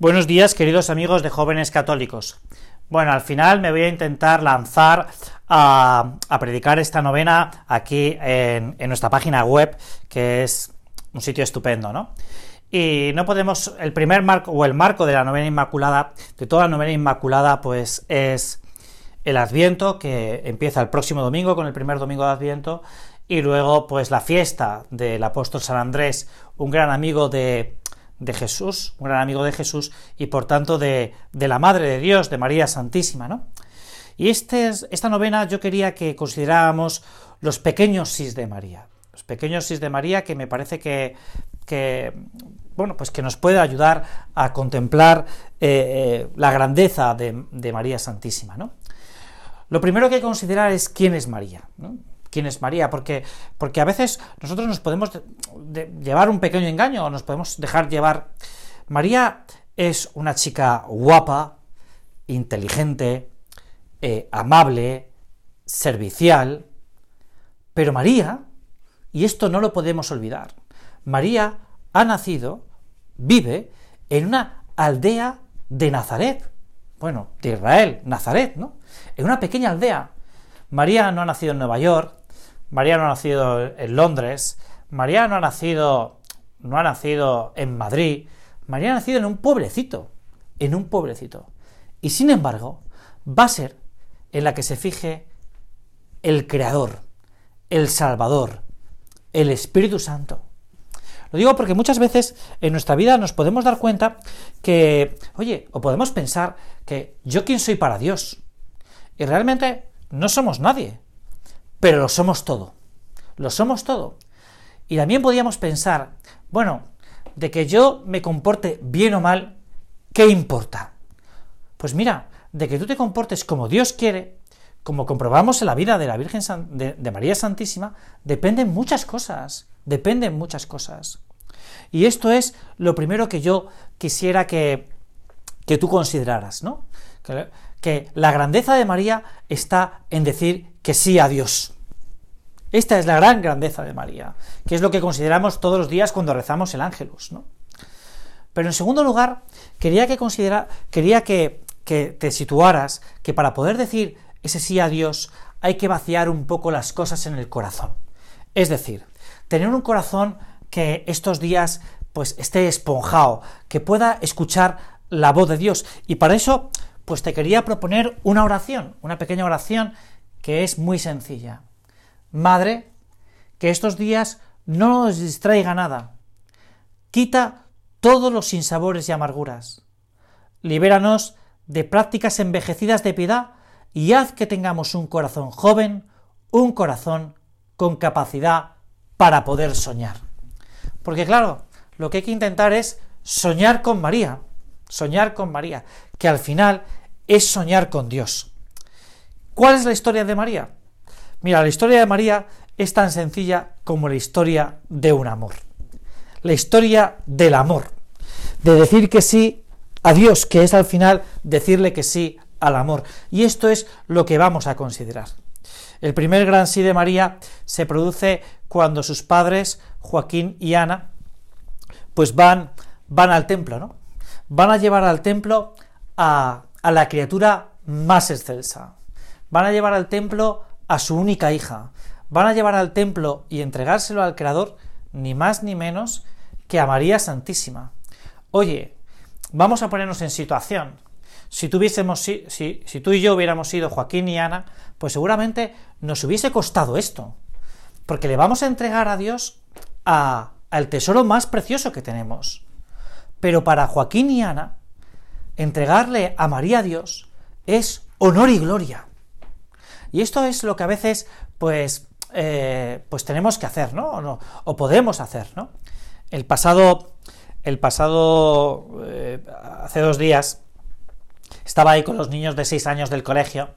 Buenos días, queridos amigos de jóvenes católicos. Bueno, al final me voy a intentar lanzar a, predicar esta novena aquí en, nuestra página web, que es un sitio estupendo, ¿no? Y no podemos, el primer marco, o el marco de la novena inmaculada, de toda la novena inmaculada, pues es el Adviento, que empieza el próximo domingo con el primer domingo de Adviento, y luego pues la fiesta del apóstol San Andrés, un gran amigo de, de Jesús, un gran amigo de Jesús y por tanto de, de la Madre de Dios, de María Santísima, ¿no? Y este, esta novena yo quería que consideráramos los pequeños sis de María, los pequeños sis de María que me parece que, que bueno, pues que nos puede ayudar a contemplar eh, eh, la grandeza de, de, María Santísima, ¿no? Lo primero que hay que considerar es quién es María. Quién es María, porque, porque a veces nosotros nos podemos llevar un pequeño engaño o nos podemos dejar llevar. María es una chica guapa, inteligente, eh, amable, servicial, pero María, y esto no lo podemos olvidar, María ha nacido, vive en una aldea de Nazaret, bueno, de Israel, Nazaret, ¿no? En una pequeña aldea. María no ha nacido en Nueva York, María no ha nacido en Londres, María no ha nacido, no ha nacido en Madrid, María ha nacido en un pueblecito, en un pueblecito. Y sin embargo, va a ser en la que se fije el Creador, el Salvador, el Espíritu Santo. Lo digo porque muchas veces en nuestra vida nos podemos dar cuenta que, oye, o podemos pensar que yo quién soy para Dios. Y realmente no somos nadie pero lo somos todo. Lo somos todo. Y también podíamos pensar, bueno, de que yo me comporte bien o mal, ¿qué importa? Pues mira, de que tú te comportes como Dios quiere, como comprobamos en la vida de la Virgen de, María Santísima, dependen muchas cosas, dependen muchas cosas. Y esto es lo primero que yo quisiera que, que tú consideraras, ¿no? que la grandeza de María está en decir que sí a Dios. Esta es la gran grandeza de María, que es lo que consideramos todos los días cuando rezamos el ángelus, ¿no? Pero en segundo lugar, quería que considera, quería que, que te situaras que para poder decir ese sí a Dios hay que vaciar un poco las cosas en el corazón. Es decir, tener un corazón que estos días pues esté esponjado, que pueda escuchar la voz de Dios. Y para eso, pues te quería proponer una oración, una pequeña oración que es muy sencilla. Madre, que estos días no nos distraiga nada. Quita todos los sinsabores y amarguras. Libéranos de prácticas envejecidas de piedad y haz que tengamos un corazón joven, un corazón con capacidad para poder soñar. Porque claro, lo que hay que intentar es soñar con María, soñar con María, que al final es soñar con Dios. ¿Cuál es la historia de María? Mira, la historia de María es tan sencilla como la historia de un amor. La historia del amor. De decir que sí a Dios, que es al final decirle que sí al amor. Y esto es lo que vamos a considerar. El primer gran sí de María se produce cuando sus padres, Joaquín y Ana, pues van, van al templo, ¿no? Van a llevar al templo a, a la criatura más excelsa. Van a llevar al templo a su única hija. Van a llevar al templo y entregárselo al Creador ni más ni menos que a María Santísima. Oye, vamos a ponernos en situación. Si, tuviésemos, si, tú y yo hubiéramos sido Joaquín y Ana, pues seguramente nos hubiese costado esto. Porque le vamos a entregar a Dios a, al tesoro más precioso que tenemos. Pero para Joaquín y Ana, entregarle a María a Dios es honor y gloria. Y esto es lo que a veces, pues, eh, pues tenemos que hacer, ¿no? O, podemos hacer, ¿no? El pasado, el pasado, eh, hace dos días, estaba ahí con los niños de seis años del colegio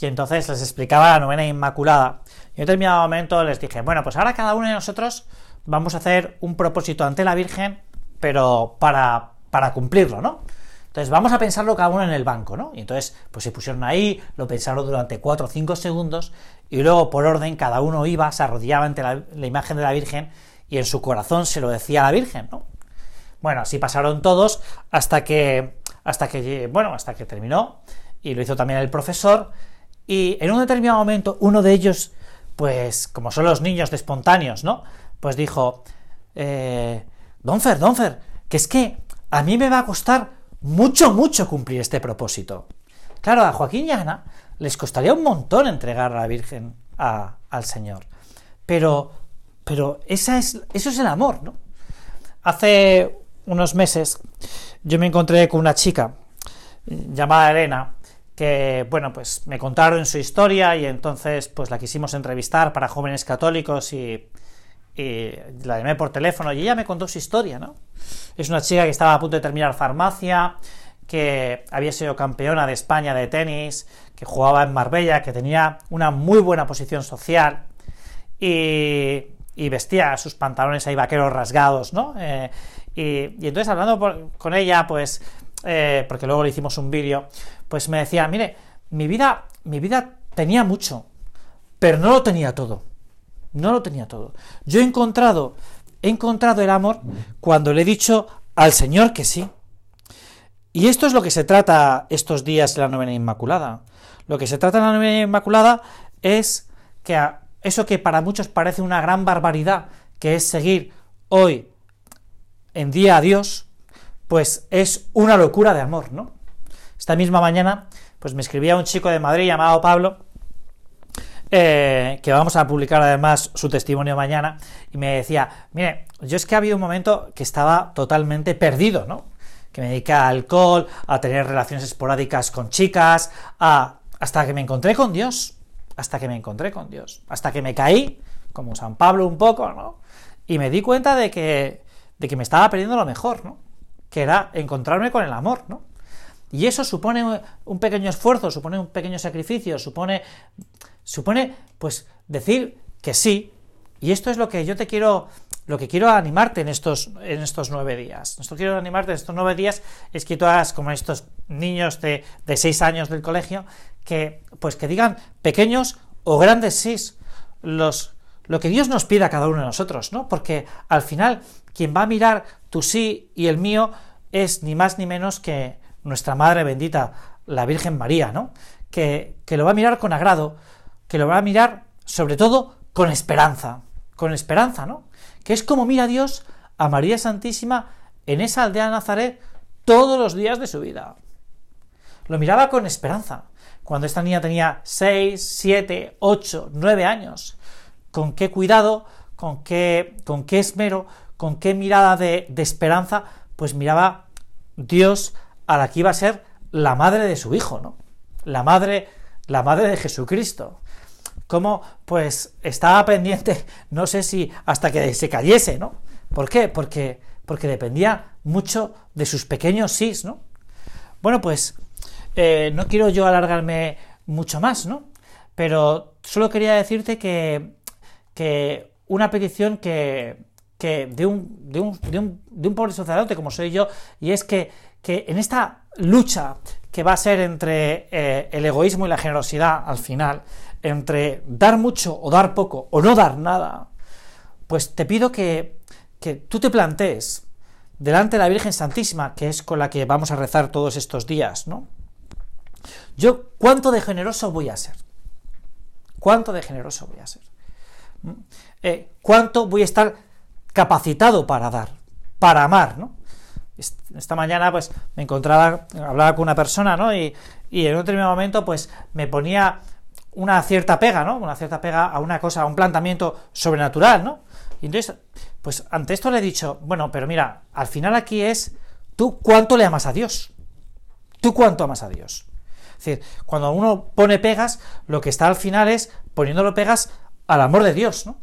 y entonces les explicaba la novena inmaculada. Y en determinado momento les dije, bueno, pues ahora cada uno de nosotros vamos a hacer un propósito ante la Virgen, pero para, para cumplirlo, ¿no? Entonces vamos a pensarlo cada uno en el banco, ¿no? Y entonces pues se pusieron ahí, lo pensaron durante 4 o 5 segundos y luego por orden cada uno iba, se arrodillaba ante la, imagen de la Virgen y en su corazón se lo decía a la Virgen, ¿no? Bueno, así pasaron todos hasta que, hasta que, bueno, hasta que terminó y lo hizo también el profesor y en un determinado momento uno de ellos, pues como son los niños de espontáneos, ¿no? Pues dijo, eh, Donfer, Donfer, que es que a mí me va a costar mucho, mucho cumplir este propósito. Claro, a Joaquín y Ana les costaría un montón entregar a la Virgen al Señor. Pero, pero esa es, eso es el amor, ¿no? Hace unos meses yo me encontré con una chica llamada Elena que, bueno, pues me contaron su historia y entonces pues la quisimos entrevistar para jóvenes católicos y, y la llamé por teléfono y ella me contó su historia, ¿no? Es una chica que estaba a punto de terminar farmacia, que había sido campeona de España de tenis, que jugaba en Marbella, que tenía una muy buena posición social y, vestía sus pantalones ahí vaqueros rasgados, ¿no? Eh, y, entonces hablando con ella, pues, eh, porque luego le hicimos un vídeo, pues me decía, mire, mi vida, mi vida tenía mucho, pero no lo tenía todo no lo tenía todo. Yo he encontrado, he encontrado el amor cuando le he dicho al Señor que sí. Y esto es lo que se trata estos días en la novena Inmaculada. Lo que se trata en la novena Inmaculada es que eso que para muchos parece una gran barbaridad, que es seguir hoy en día a Dios, pues es una locura de amor, ¿no? Esta misma mañana, pues me escribía un chico de Madrid llamado Pablo, eh, que vamos a publicar además su testimonio mañana, y me decía, mire, yo es que ha habido un momento que estaba totalmente perdido, ¿no? Que me dediqué al alcohol, a tener relaciones esporádicas con chicas, a... hasta que me encontré con Dios, hasta que me encontré con Dios, hasta que me caí, como San Pablo un poco, ¿no? Y me di cuenta de que, de que me estaba perdiendo lo mejor, ¿no? Que era encontrarme con el amor, ¿no? Y eso supone un pequeño esfuerzo, supone un pequeño sacrificio, supone supone, pues, decir que sí, y esto es lo que yo te quiero, lo que quiero animarte en estos, en estos nueve días. Esto quiero animarte en estos nueve días es que tú hagas como estos niños de, de seis años del colegio, que, pues, que digan pequeños o grandes sí, los, lo que Dios nos pide a cada uno de nosotros, ¿no? Porque al final, quien va a mirar tu sí y el mío es ni más ni menos que nuestra Madre bendita, la Virgen María, ¿no? Que, que lo va a mirar con agrado, que lo va a mirar sobre todo con esperanza, con esperanza, ¿no? Que es como mira Dios a María Santísima en esa aldea de Nazaret todos los días de su vida. Lo miraba con esperanza. Cuando esta niña tenía 6, 7, 8, 9 años, con qué cuidado, con qué, con qué esmero, con qué mirada de, de esperanza, pues miraba Dios a la que iba a ser la madre de su hijo, ¿no? La madre, la madre de Jesucristo cómo pues estaba pendiente, no sé si hasta que se cayese, ¿no? ¿Por qué? Porque, porque dependía mucho de sus pequeños sís, ¿no? Bueno, pues eh, no quiero yo alargarme mucho más, ¿no? Pero solo quería decirte que, que una petición que, que de, un, de, un, de, un, de un pobre sacerdote como soy yo, y es que, que en esta lucha que va a ser entre eh, el egoísmo y la generosidad al final, entre dar mucho o dar poco o no dar nada, pues te pido que, que tú te plantees delante de la Virgen Santísima, que es con la que vamos a rezar todos estos días, ¿no? Yo, ¿cuánto de generoso voy a ser? ¿Cuánto de generoso voy a ser? ¿Mm? Eh, ¿Cuánto voy a estar capacitado para dar, para amar, ¿no? Esta mañana, pues, me encontraba, hablaba con una persona, ¿no? Y, y en un determinado momento, pues, me ponía una cierta pega, ¿no? Una cierta pega a una cosa, a un planteamiento sobrenatural, ¿no? Y entonces, pues ante esto le he dicho, bueno, pero mira, al final aquí es tú cuánto le amas a Dios. Tú cuánto amas a Dios. Es decir, cuando uno pone pegas, lo que está al final es poniéndolo pegas al amor de Dios, ¿no?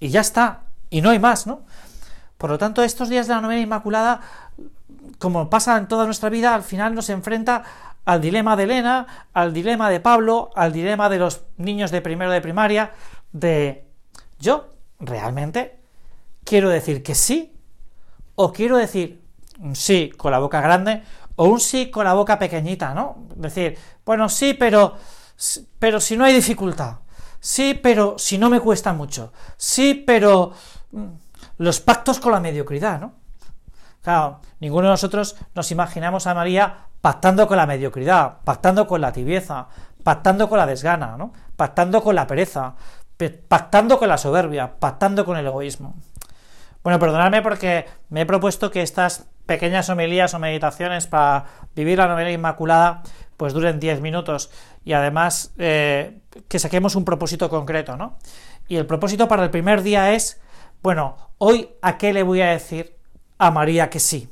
Y ya está, y no hay más, ¿no? Por lo tanto, estos días de la novena Inmaculada, como pasa en toda nuestra vida, al final nos enfrenta al dilema de Elena, al dilema de Pablo, al dilema de los niños de primero de primaria, de yo realmente quiero decir que sí, o quiero decir un sí con la boca grande, o un sí con la boca pequeñita, ¿no? Decir, bueno, sí, pero, pero si no hay dificultad, sí, pero si no me cuesta mucho, sí, pero mm, los pactos con la mediocridad, ¿no? Claro, ninguno de nosotros nos imaginamos a María pactando con la mediocridad, pactando con la tibieza, pactando con la desgana, ¿no? pactando con la pereza, pactando con la soberbia, pactando con el egoísmo. Bueno, perdonadme porque me he propuesto que estas pequeñas homilías o meditaciones para vivir la novela Inmaculada pues duren 10 minutos y además eh, que saquemos un propósito concreto, ¿no? Y el propósito para el primer día es, bueno, hoy a qué le voy a decir a María que sí.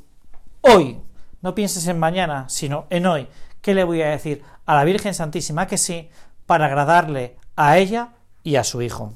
Hoy, no pienses en mañana, sino en hoy. ¿Qué le voy a decir a la Virgen Santísima que sí para agradarle a ella y a su Hijo?